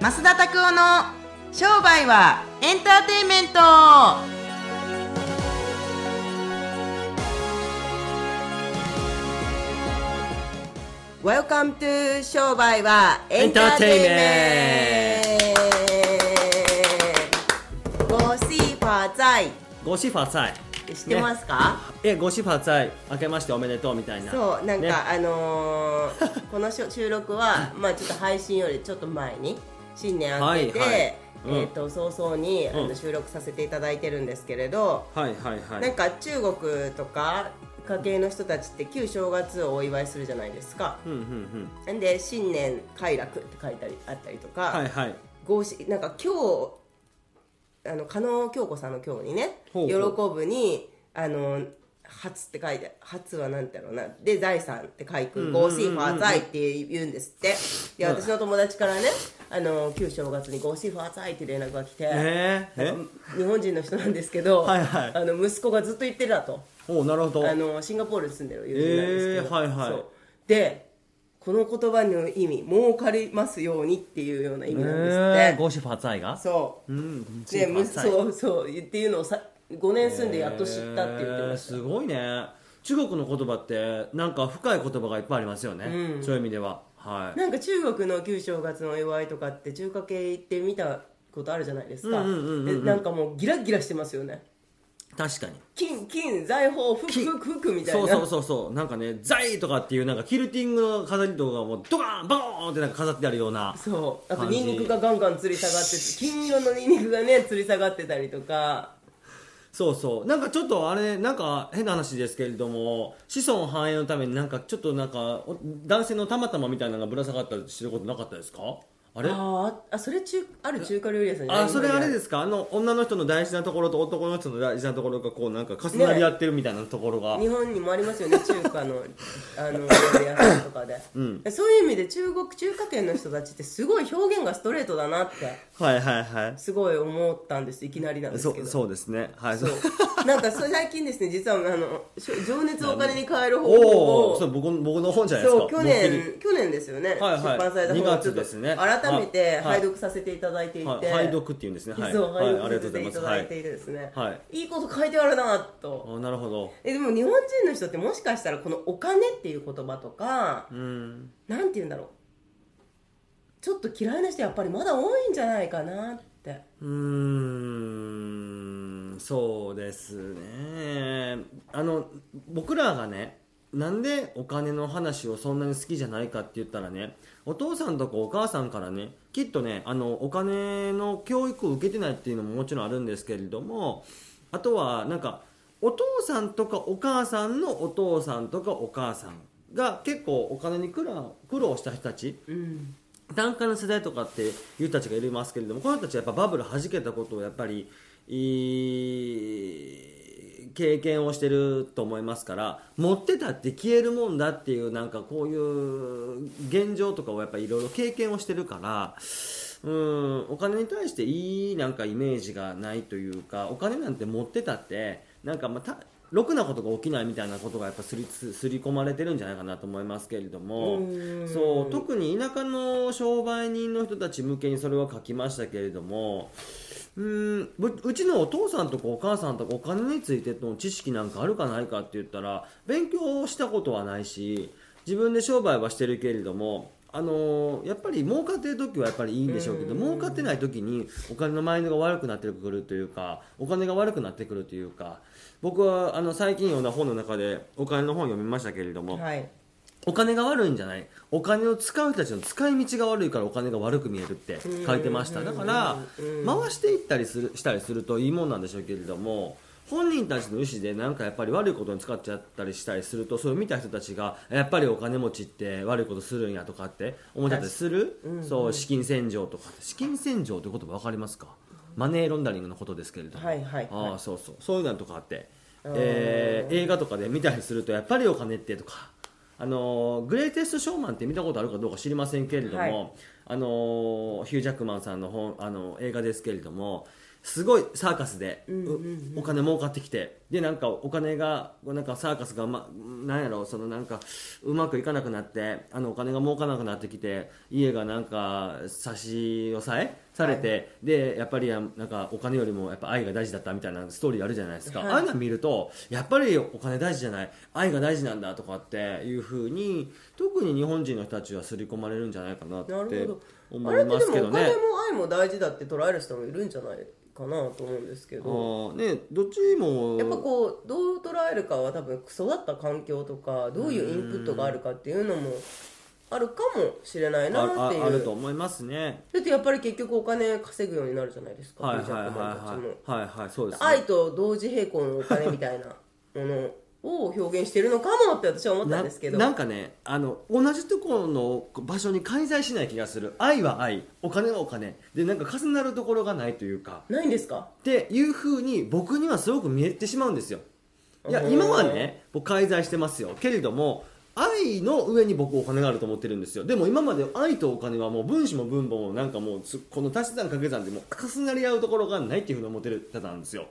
増田拓夫の商売はエンターテインメント「Welcome to 商売はエンターテイメント」「ゴシファザイ。ゴシファサイ」知ってますか、えゴシファサイ明けましておめでとうみたいな。そうなんか、ね。あのー この収録はまあちょっと配信よりちょっと前に新年明けて、はいはい。うん。えっ、と早々に、あうん。の収録させていただいてるんですけれど、はいはいはい。なんか中国とか家系の人たちって旧正月をお祝いするじゃないですか。うんうんうん。んで新年快楽って書いたりあったりとか、はいはい。合しなんか今日あの加納京子さんの今日にね喜ぶにあの初って書いて初はなんだろうな。で財産って書いてんうんうんゴーシーファーザイって言うんですって。で私の友達からねあの旧正月にゴーシーファーザイって連絡が来て、えー、え？日本人の人なんですけどはいはい。あの息子がずっと言ってるだと。おなるほど。あのシンガポールに住んでる友人なんですけど、えーはいはい。でこの言葉の意味儲かりますようにっていうような意味なんですって、えー、ゴシファサイが？そう。うんでそうそうっていうのをさ5年住んでやっと知ったって言ってました、えーすごいね。中国の言葉ってなんか深い言葉がいっぱいありますよね、うん。そういう意味でははい。なんか中国の旧正月のお祝いとかって中華系行って見たことあるじゃないですか。うんうんうんうんうん。でなんかもうギラギラしてますよね。確かに。金金財宝服金。服服みたいな。そうそうそうそう。なんかね「ザイ!」とかっていうなんかキルティングの飾りとかがもうドカーンバコーンってなんか飾ってあるようなそう。あとニンニクがガンガン吊り下がってて金色のニンニクがね吊り下がってたりとかそうそう。なんかちょっとあれなんか変な話ですけれども子孫繁栄のためになんかちょっとなんか男性のたまたまみたいなのがぶら下がったりしてることなかったですか？あれ？あーあそれ中ある中華料理屋さんじゃない？あそれあれですすかあの女の人の大事なところと男の人の大事なところがこうなんか重なり合ってるみたいなところが、日本にもありますよね中華のあの 料理屋さんとかで、ん。そういう意味で中国中華圏の人たちってすごい表現がストレートだなって。はいはいはい。すごい思ったんですいきなりなんですけど。そうそうですね。はい。そう。なんか最近ですね実はあの情熱をお金に変える方お法おをそれ僕僕の本じゃないですか。去年去年ですよね、はいはい。出版された2本をちょっと月ですね。改めてはい。拝読させていただいていて、はい。拝読っていうんですね。はい。そうはい。拝読させていただいてはい。いてですね、はいいこと書いてあるなと。あなるほど。えでも日本人の人ってもしかしたらこのお金っていう言葉とかうん。なんて言うんだろう。ちょっと嫌いな人やっぱりまだ多いんじゃないかなって。うーん。そうですね。あの僕らがねなんでお金の話をそんなに好きじゃないかって言ったらねお父さんとかお母さんからねきっとねあのお金の教育を受けてないっていうのももちろんあるんですけれどもあとはなんかお父さんとかお母さんのお父さんとかお母さんが結構お金に苦労した人たちうん。単価の世代とかっていう人たちがいますけれどもこの人たちはやっぱバブル弾けたことをやっぱりいい経験をしてると思いますから持ってたって消えるもんだっていうなんかこういう現状とかをやっぱりいろいろ経験をしてるからうんお金に対していいなんかイメージがないというかお金なんて持ってたってなんかまあたろくなことが起きないみたいなことがやっぱすりすすり込まれてるんじゃないかなと思いますけれどもうん。そう特に田舎の商売人の人たち向けにそれは書きましたけれどもうんううちのお父さんとかお母さんとかお金についての知識なんかあるかないかって言ったら勉強したことはないし自分で商売はしてるけれどもあのーやっぱり儲かってる時はやっぱりいいんでしょうけど儲かってない時にお金のマインドが悪くなってくるというかお金が悪くなってくるというか僕はあの最近読んだ本の中でお金の本を読みましたけれども、はいお金が悪いんじゃない？お金を使う人たちの使い道が悪いからお金が悪く見えるって書いてました。だから回していったりするしたりするといいもんなんでしょうけれども本人たちの意思でなんかやっぱり悪いことに使っちゃったりしたりするとそれを見た人たちがやっぱりお金持ちって悪いことするんやとかって思っちゃったりする、そう資金洗浄とか資金洗浄って言葉分かりますか？マネーロンダリングのことですけれども、はいはいはい。ああそうそう。そういうのとかあって、えー映画とかで見たりするとやっぱりお金ってとかあのーグレイテストショーマンって見たことあるかどうか知りませんけれども、はい。あのーヒュージャックマンさんの本あの映画ですけれどもすごいサーカスで、うお金儲かってきてでなんかお金がなんかサーカスが、ま、なんやろそのなんかうまくいかなくなってあのお金が儲からなくなってきて家がなんか差し押さえされて、はい。でやっぱりなんかお金よりもやっぱ愛が大事だったみたいなストーリーあるじゃないですか、はい。ああいうの見るとやっぱりお金大事じゃない愛が大事なんだとかっていうふうに特に日本人の人たちは刷り込まれるんじゃないかなって思いますけどね。もお金も。愛も大事だって捉える人もいるんじゃないかなと思うんですけあどーねどっちもやっぱこうどう捉えるかは多分育った環境とかどういうインプットがあるかっていうのもあるかもしれないなあっていう。ああると思いますね。だってやっぱり結局お金稼ぐようになるじゃないですか、はいはいはいはいはいはいそうです、ね。愛と同時並行のお金みたいなものを表現してるのかもって私は思ったんですけど。ななんかねあの同じところの場所に介在しない気がする。愛は愛。お金はお金。でなんか重なるところがないというか。ないんですか？っていうふうに僕にはすごく見えてしまうんですよ。いやうん今はね僕介在してますよ。けれども愛の上に僕お金があると思ってるんですよ。でも今まで愛とお金はもう分子も分母もなんかもうつこの足し算掛け算でもう重なり合うところがないっていうふうに思ってたんですよ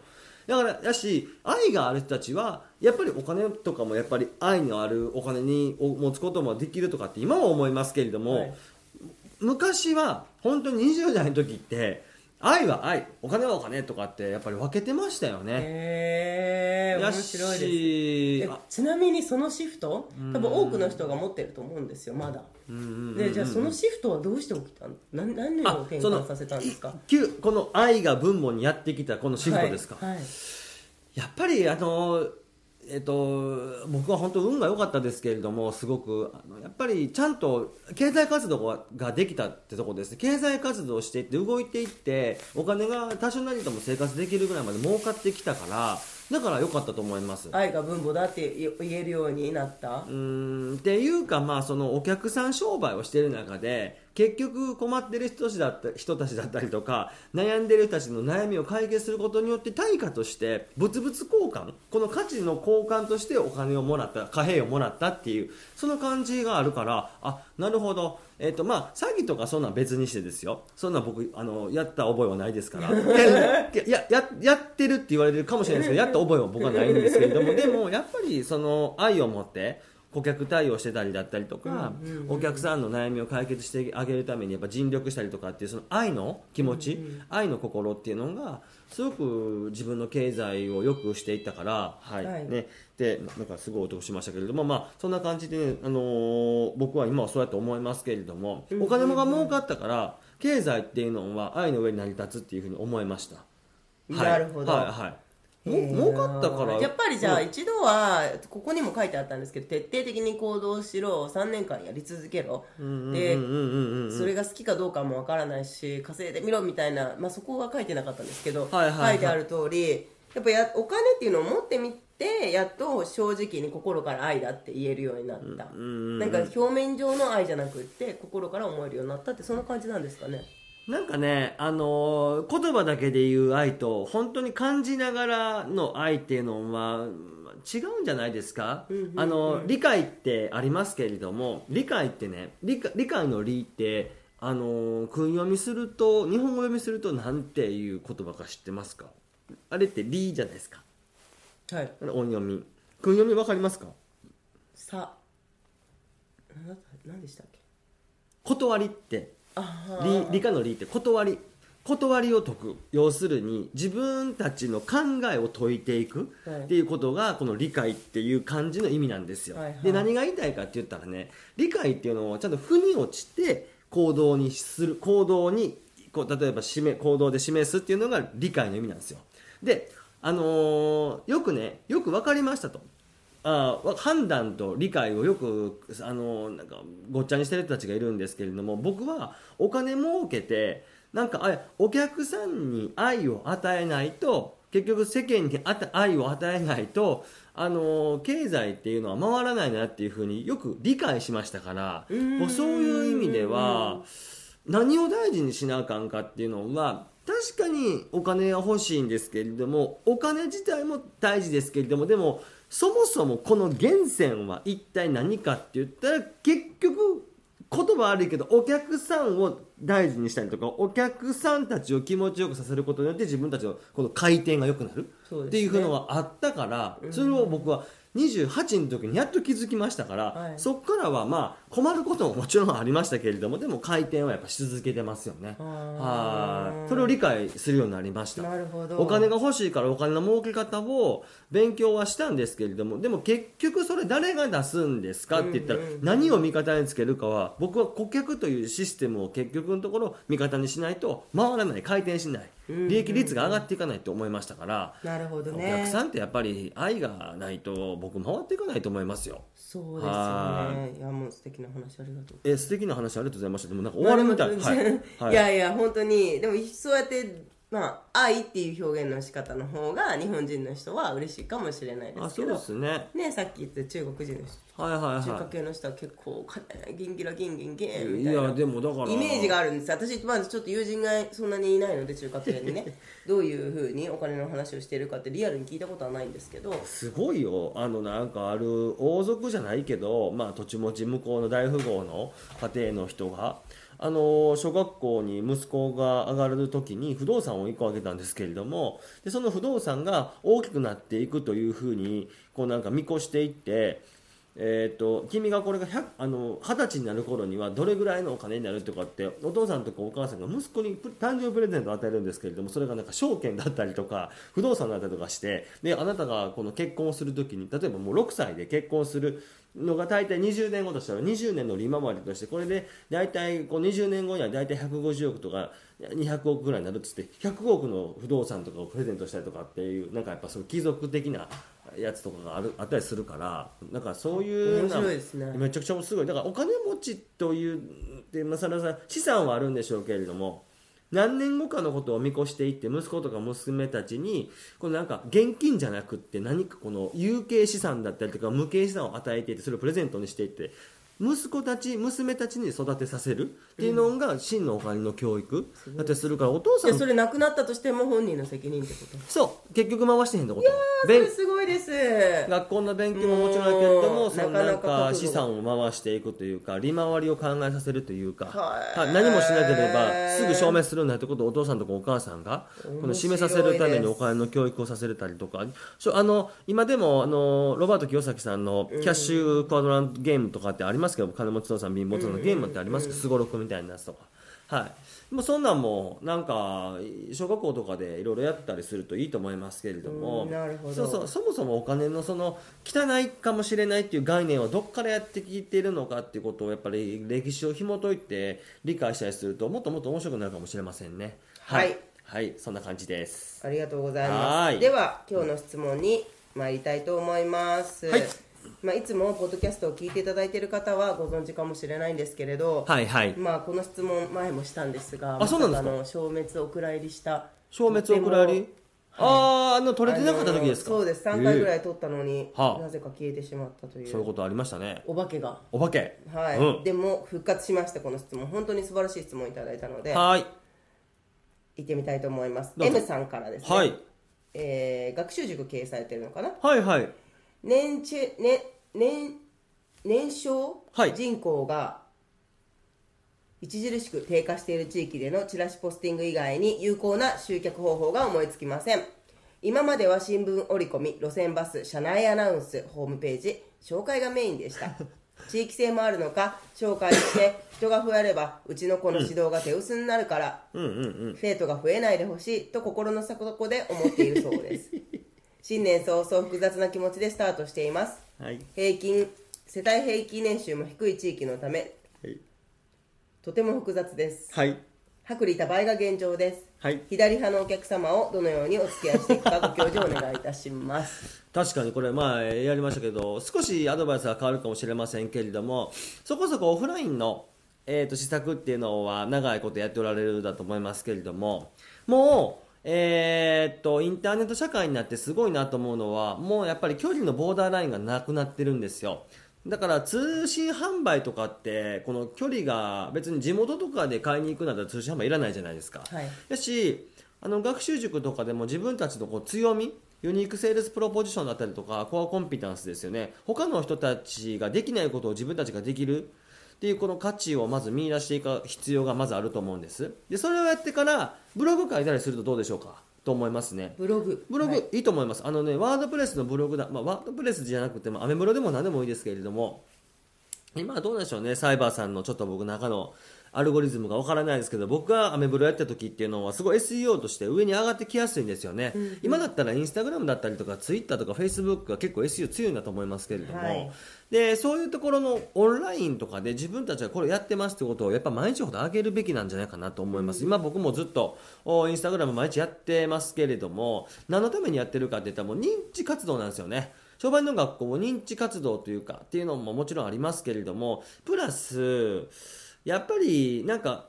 だからやし愛がある人たちはやっぱりお金とかもやっぱり愛のあるお金にを持つこともできるとかって今は思いますけれども、はい。昔は本当に20代の時って愛は愛。お金はお金とかってやっぱり分けてましたよね。へえや面白いです。ちなみにそのシフト多分多くの人が持ってると思うんですよまだ。でじゃあそのシフトはどうして起きたの何何を転換させたんですか？この愛が分母にやってきたこのシフトですか、はいはい。やっぱりあのえっと、僕は本当運が良かったですけれどもすごくあのやっぱりちゃんと経済活動がができたってところですね経済活動をしていって動いていってお金が多少なりとも生活できるぐらいまで儲かってきたからだから良かったと思います。愛が分母だって言えるようになった？うーんっていうか、まあ、そのお客さん商売をしている中で結局困ってる人たちだった人たちだったりとか悩んでる人たちの悩みを解決することによって対価として物々交換この価値の交換としてお金をもらった貨幣をもらったっていうその感じがあるからあなるほど、えっとまあ、詐欺とかそんなん別にしてですよ。そんなん僕あのやった覚えはないですから。けやややってるって言われるかもしれないですけどやった覚えは僕はないんですけれども。でもやっぱりその愛を持って顧客対応してたりだったりとか、うんうんうんお客さんの悩みを解決してあげるためにやっぱ尽力したりとかっていうその愛の気持ち、愛の心っていうのがすごく自分の経済を良くしていったから、はい。はいね、でなんかすごい音がしましたけれども、まあ、そんな感じで、ねあのー僕は今はそうやって思いますけれども、お金もが儲かったから経済っていうのは愛の上に成り立つっていうふうに思いました。はいなるほど。はい。はい。も儲かったから。やっぱりじゃあうん。一度はここにも書いてあったんですけど徹底的に行動しろ3年間やり続けろ。でそれが好きかどうかもわからないし稼いでみろみたいな、まあ、そこは書いてなかったんですけど、はいはいはい。書いてある通りやっぱやお金っていうのを持ってみてやっと正直に心から愛だって言えるようになった、なんか表面上の愛じゃなくって心から思えるようになったってそんな感じなんですかねなんかね、あのー言葉だけで言う愛と本当に感じながらの愛っていうのは違うんじゃないですか、あの理解ってありますけれども理解ってね理解理解の理ってあのー訓読みすると日本語読みするとなんていう言葉か知ってますか？あれって理じゃないですか。はい。音読み。訓読みわかりますか？さ。な何でしたっけ？断りって。あ理理科の理って断り。断りを解く。要するに自分たちの考えを解いていく。はい。っていうことがこの理解っていう漢字の意味なんですよ、はいはい。で何が言いたいかって言ったらね理解っていうのをちゃんと腑に落ちて行動にする行動にこう例えば示行動で示すっていうのが理解の意味なんですよ。であのーよくねよく分かりましたとあー判断と理解をよく、あのーなんかごっちゃにしてる人たちがいるんですけれども僕はお金儲けてなんかあお客さんに愛を与えないと結局世間にあた愛を与えないと、あのー経済っていうのは回らないなっていうふうによく理解しましたからもうそういう意味では何を大事にしなあかんかっていうのは確かにお金は欲しいんですけれどもお金自体も大事ですけれどもでもそもそもこの源泉は一体何かって言ったら結局言言葉悪いけどお客さんを大事にしたりとかお客さんたちを気持ちよくさせることによって自分たちのこの回転が良くなるっていうのがあったからそれを僕は28の時にやっと気づきましたから、はい。そこからはまあ困ることももちろんありましたけれどもでも回転はやっぱし続けてますよね。はい。それを理解するようになりました。なるほど。お金が欲しいからお金の儲け方を勉強はしたんですけれどもでも結局それ誰が出すんですかって言ったら何を味方につけるかは僕は顧客というシステムを結局のところ味方にしないと回らない。回転しない利益率が上がっていかないと思いましたからなるほどおね客さんってやっぱり愛がないと僕回っていかないと思いますよ。そうですよはねいやもう素敵な話ありがとうえ素敵な話ありがとうございました。でもなんか終わるみたい、はい。いやいや本当に。でもそうやってまあ愛っていう表現の仕方の方が日本人の人は嬉しいかもしれないであそうすけどですね。ねさっき言った中国人の人。はいはい中華は系の人は結構金ギンギラギンギンギンいみたいな。いやでもだから。イメージがあるんです。私まずちょっと友人がそんなにいないので中華系にね。どういうふうにお金の話をしているかってリアルに聞いたことはないんですけど。すごいよ。あのなんかある王族じゃないけど、まあ、土地持ち向こうの大富豪の家庭の人があの小学校に息子が上がる時に不動産を1個あげたんですけれどもでその不動産が大きくなっていくというふうにこうなんか見越していってえー、と君がこれが100あの20歳になる頃にはどれぐらいのお金になるとかってお父さんとかお母さんが息子に誕生日プレゼントを与えるんですけれどもそれがなんか証券だったりとか不動産だったりとかしてであなたがこの結婚をする時に例えばもう6歳で結婚するのが大体20年後としたら20年の利回りとしてこれで大体こう20年後には大体150億とか200億ぐらいになるっつって100億の不動産とかをプレゼントしたりとかっていうなんかやっぱその貴族的なやつとかがあるあったりするからなんかそういう面白いですね。めちゃくちゃすごい。だからお金持ちというでまあ、さらさら資産はあるんでしょうけれども何年後かのことを見越していって息子とか娘たちにこのなんか現金じゃなくって何かこの有形資産だったりとか無形資産を与えていってそれをプレゼントにしていって息子たち娘たちに育てさせるっていうのが真のお金の教育だったりするからお父さんでそれなくなったとしても本人の責任ってこと。そう。結局回してへんってこと。そ勉れすごいです。学校の勉強ももちろんやけれどもそのなんなか資産を回していくというか利回りを考えさせるというか、何もしなければすぐ消滅するんだってことをお父さんとかお母さんがこの示させるためにお金の教育をさせれたりとか。あの今でもあのロバート清崎さんのキャッシュクワドラントゲームとかってありますけど金持ち父さん貧乏父さんのゲームってありますけどすごろくみたいなやつとか。はい、もうそんなんもなんか小学校とかでいろいろやったりするといいと思いますけれども、うんなるほど。そうそう。そもそもお金のその汚いかもしれないっていう概念はどこからやってきているのかっていうことをやっぱり歴史を紐解いて理解したりするともっともっと面白くなるかもしれませんね。はい。はい、そんな感じです。ありがとうございまはい。すでは今日の質問に参りたいと思います、はいまあ、いつもポッドキャストを聞いていただいている方はご存知かもしれないんですけれど、はいはい。まあ、この質問前もしたんですがあそうなんですか？まさの消滅お蔵入りした消滅お蔵入り？あああの取れてなかった時ですか？あのそうです。3回ぐらい、い取ったのに、はあ。なぜか消えてしまったという。そういうことありましたね。お化けが。お化け。はい、うん。でも復活しましたこの質問。本当に素晴らしい質問いただいたのではい。行ってみたいと思います。どうぞ。M さんからですね、はい。えー学習塾経営されてるのかな？はいはい年中ね年年少はい。人口が著しく低下している地域でのチラシポスティング以外に有効な集客方法が思いつきません。今までは新聞折り込み路線バス車内アナウンスホームページ紹介がメインでした。地域性もあるのか紹介して人が増えればうちの子の指導が手薄になるから、うんうんうん。生徒が増えないでほしいと心の底で思っているそうです新年早々複雑な気持ちでスタートしています。はい。平均世帯平均年収も低い地域のためはい。とても複雑です。はい。薄利多売が現状です。はい。左派のお客様をどのようにお付き合いしていくかご教授お願いいたします。確かにこれ前やりましたけど少しアドバイスは変わるかもしれませんけれどもそこそこオフラインの、えー、と施策っていうのは長いことやっておられるだと思いますけれどももうえー、とインターネット社会になってすごいなと思うのはもうやっぱり距離のボーダーラインがなくなってるんですよ。だから通信販売とかってこの距離が別に地元とかで買いに行くんだったら通信販売いらないじゃないですか、はい。やしあの学習塾とかでも自分たちのこう強みユニークセールスプロポジションだったりとかコアコンピタンスですよね。他の人たちができないことを自分たちができるっていうこの価値をまず見出していく必要がまずあると思うんです。でそれをやってからブログ書いたりするとどうでしょうか？と思いますね。ブログ。ブログ、はい。い、いと思います。あのねワードプレスのブログだ、まあ、ワードプレスじゃなくてもアメブロでも何でもいいですけれども今はどうなんでしょうね？サイバーさんのちょっと僕の中のアルゴリズムがわからないですけど僕がアメブロやった時っていうのはすごい SEO として上に上がってきやすいんですよね、今だったらインスタグラムだったりとかツイッターとかフェイスブックが結構 SEO 強いんだと思いますけれども、はい。でそういうところのオンラインとかで自分たちはこれやってますってことをやっぱ毎日ほど上げるべきなんじゃないかなと思います、今僕もずっとおインスタグラム毎日やってますけれども何のためにやってるかって言ったらもう認知活動なんですよね。商売の学校も認知活動というかっていうのももちろんありますけれどもプラスやっぱりなんか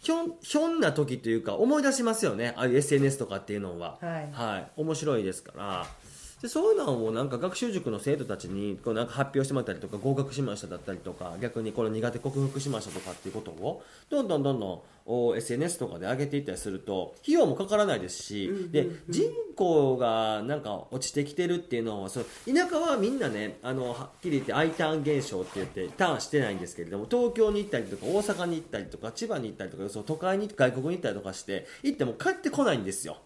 ひょんひょんな時というか思い出しますよね。ああいう SNS とかっていうのは。はい。面白いですからでそういうのをなんか学習塾の生徒たちにこうなんか発表してもらったりとか合格しましただったりとか逆にこれ苦手克服しましたとかっていうことをどんどんどんどんお SNS とかで上げていったりすると費用もかからないですし、で人口がなんか落ちてきてるっていうのはそう田舎はみんなねあのはっきり言って I ターン現象って言ってターンしてないんですけれども東京に行ったりとか大阪に行ったりとか千葉に行ったりとかそう都会に外国に行ったりとかして行っても帰ってこないんですよ。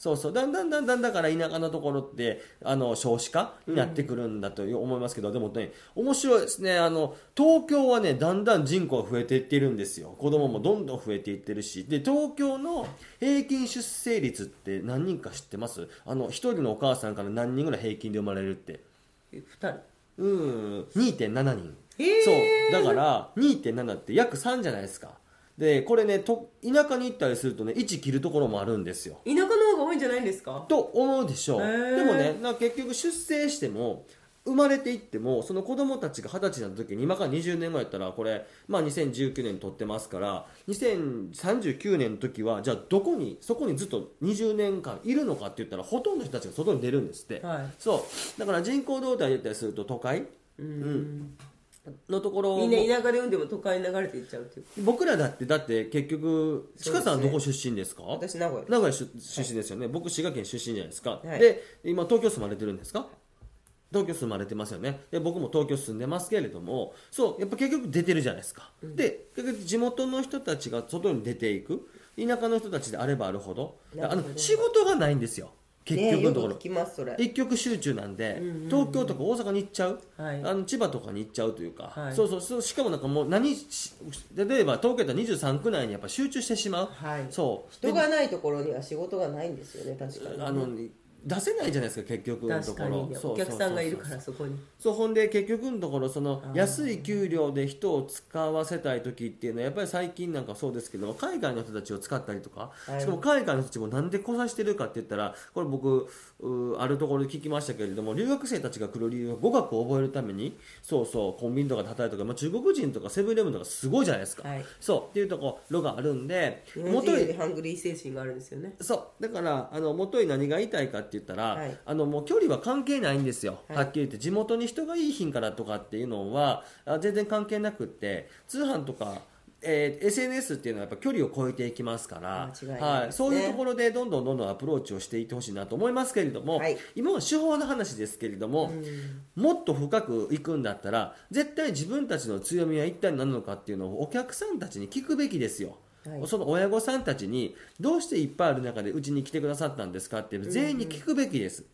そうそう。だんだんだんだんだから田舎のところってあの少子化になってくるんだと思いますけど、でもね面白いですね。あの東京はねだんだん人口が増えていってるんですよ。子供もどんどん増えていってるし。で東京の平均出生率って何人か知ってます？あの一人のお母さんから何人ぐらい平均で生まれるって。え二人？うん。2.7人。そう。だから2.7って約3じゃないですかでこれねと田舎に行ったりするとね1切るところもあるんですよ。田舎の方が多いんじゃないんですか？と思うでしょう。でもねな結局出生しても生まれていってもその子供たちが二十歳になった時に今から20年後やったらこれ、まあ、2019年に撮ってますから2039年の時はじゃあどこにそこにずっと20年間いるのかって言ったらほとんどの人たちが外に出るんですって、はい。そう。だから人口動態で言ったりすると都会？うんのところも。みんな田舎で産んでも都会に流れていっちゃうっていう。僕らだってだって結局ちかさんどこ出身ですか？私名古屋。名古屋出出身ですよね、僕滋賀県出身じゃないですか、はい。で今東京住まれてるんですか？東京住まれてますよね。で僕も東京住んでますけれどもそうやっぱ結局出てるじゃないですか、で結局地元の人たちが外に出ていく。田舎の人たちであればあるほど。あなるほど。の仕事がないんですよ結局のところ、一極集中なんで、東京とか大阪に行っちゃう、はい。あの千葉とかに行っちゃうというか、はい。そうそう。そうしかもなんかもう何し例えば東京だったら23区内にやっぱ集中してしまう、はい。そう。人がないところには仕事がないんですよね確かに。あの出せないじゃないですか結局のところ。に。ねお客さんがいるからそこに。そうほんで結局のところその安い給料で人を使わせたい時っていうのはやっぱり最近なんかそうですけど海外の人たちを使ったりとか、はい。しかも海外の人たちもなんで来させてるかって言ったらこれ僕うあるところで聞きましたけれども留学生たちが来る理由は語学を覚えるためにそうそうコンビニとかで働いたりとか、まあ、中国人とかセブンイレブンとかすごいじゃないですか、はい。そうっていうところがあるんで日本人よりハングリー精神があるんですよね。そう。だからあの元に何が言いたいかって言ったら、はい。あのもう距離は関係ないんですよ、はい。はっきり言って地元に人がいい品からとかっていうのはあ全然関係なくって通販とかえー SNS っていうのはやっぱ距離を超えていきますから、いないですね。そういうところでどんどんどんどんアプローチをしていってほしいなと思いますけれども、はい。今は手法の話ですけれども、もっと深くいくんだったら絶対自分たちの強みは一体何なのかっていうのをお客さん。たちに聞くべきですよ。はい。その親御さんたちにどうしていっぱいある中でうちに来てくださったんですかって全員に聞くべきです、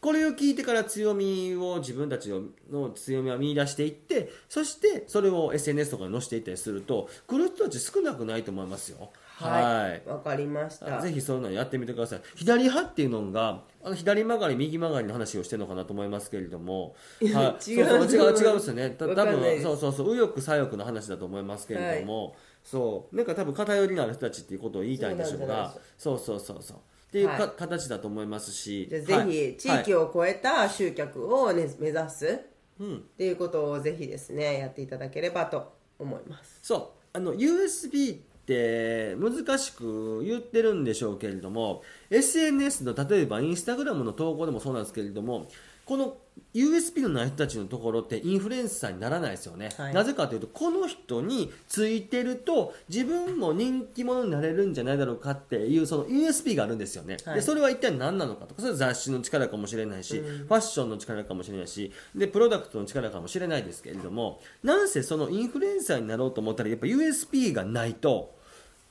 これを聞いてから強みを自分たちの強みを見出していってそしてそれを SNS とかに載せていったりすると来る人たち少なくないと思いますよはい。わかりました。ぜひそういうのやってみてください。左派っていうのがあの左曲がり右曲がりの話をしてるのかなと思いますけれども、はい、違う。そうそう違う違うんです。よね多分そうそうそう。右翼左翼の話だと思いますけれども、そう。なんか多分偏りのある人たちっていうことを言いたいんでしょうが。そうそうそうそうっていうか、はい。形だと思いますし。じゃあぜひ地域を、を超えた集客を、ね、目指す。うん、っていうことをぜひですねやっていただければと思います。そう。あの USB って難しく言ってるんでしょうけれども SNS の例えばインスタグラムの投稿でもそうなんですけれどもこの USP のない人たちのところってインフルエンサーにならないですよね、はい。なぜかというとこの人についてると自分も人気者になれるんじゃないだろうかっていうその USP があるんですよね、はい。でそれは一体何なのかとかそれは雑誌の力かもしれないし、ファッションの力かもしれないしでプロダクトの力かもしれないですけれどもなんせそのインフルエンサーになろうと思ったらやっぱ USP がないと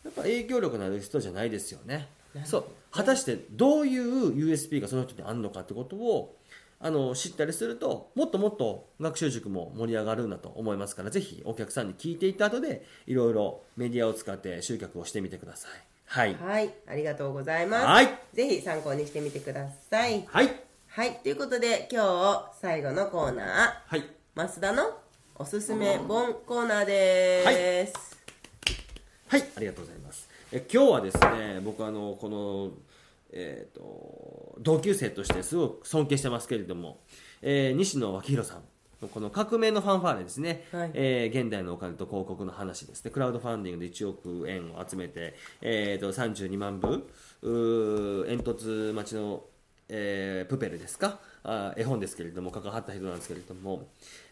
やっぱ影響力のある人じゃないですよね。そう。果たしてどういう USP がその人にあるのかってことをあの知ったりするともっともっと学習塾も盛り上がるんだと思いますからぜひお客さんに聞いていった後でいろいろメディアを使って集客をしてみてください。はい。はい。ありがとうございます、はい。ぜひ参考にしてみてください。はい。はい。ということで今日最後のコーナー。はい。増田のおすすめ本コーナーです、はい、ありがとうございます。え今日はですね、僕あのこのえっ、と同級生としてすごく尊敬してますけれども、えー西野昭弘さんのこの革命のファンファーレですね、はい。えー現代のお金と広告の話です。ね、クラウドファンディングで1億円を集めて、えー、と32万部、煙突町のえープペルですか？あ絵本ですけれども関わった人なんですけれども、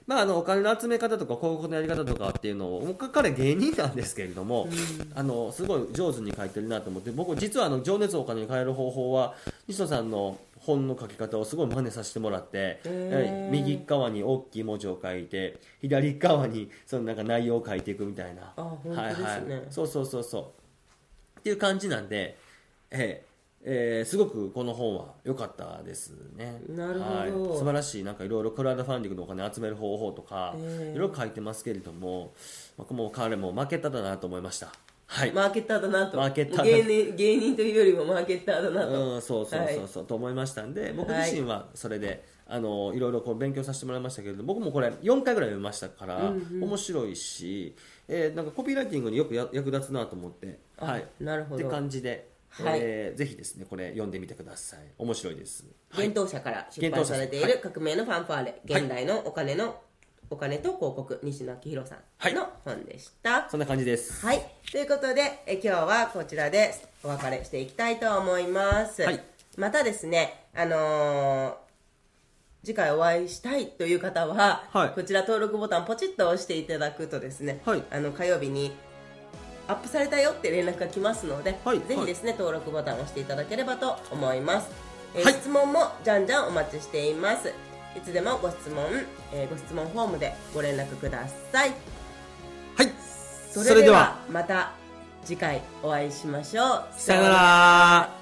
まあ、あのお金の集め方とか広告のやり方とかっていうのを僕彼芸人なんですけれども、あのすごい上手に書いてるなと思って僕実はあの情熱をお金に変える方法は西野さんの本の書き方をすごい真似させてもらって、へー。右側に大きい文字を書いて左側にそのなんか内容を書いていくみたいな。あ本当ですね。はいはい、そうそうそうそう。っていう感じなんで、えええーすごくこの本は良かったですね。なるほど。はい、素晴らしい。なんかいろいろクラウドファンディングのお金集める方法とか、ええいろいろ書いてますけれども僕も彼も負けただなと思いました。はい、マーケッターだなと。マーケッターだ。芸人芸人というよりもマーケッターだなと、うん、そうそうそうそう、と思いましたんで僕自身はそれで、あのいろいろこう勉強させてもらいましたけれど僕もこれ4回ぐらい読みましたから、面白いし、えーなんかコピーライティングによくや役立つなと思って、あはい、なるほど。って感じで、はい。えーぜひですねこれ読んでみてください。面白いです、はい。幻冬舎から出版されている革命のファンファーレ、はい。現代のお金のお金と広告西野昭弘さんの本でした。そんな感じです。はい、ということでえ今日はこちらでお別れしていきたいと思います、はい。またですねあのー次回お会いしたいという方は、はい。こちら登録ボタンポチッと押していただくとですね、はい。あの火曜日にアップされたよって連絡が来ますので、はいぜひですね、登録ボタンを押していただければと思います、えーはい。質問もじゃんじゃんお待ちしています。いつでもご質問、えーご質問フォームでご連絡ください。はい。それでは。また次回お会いしましょう。さよなら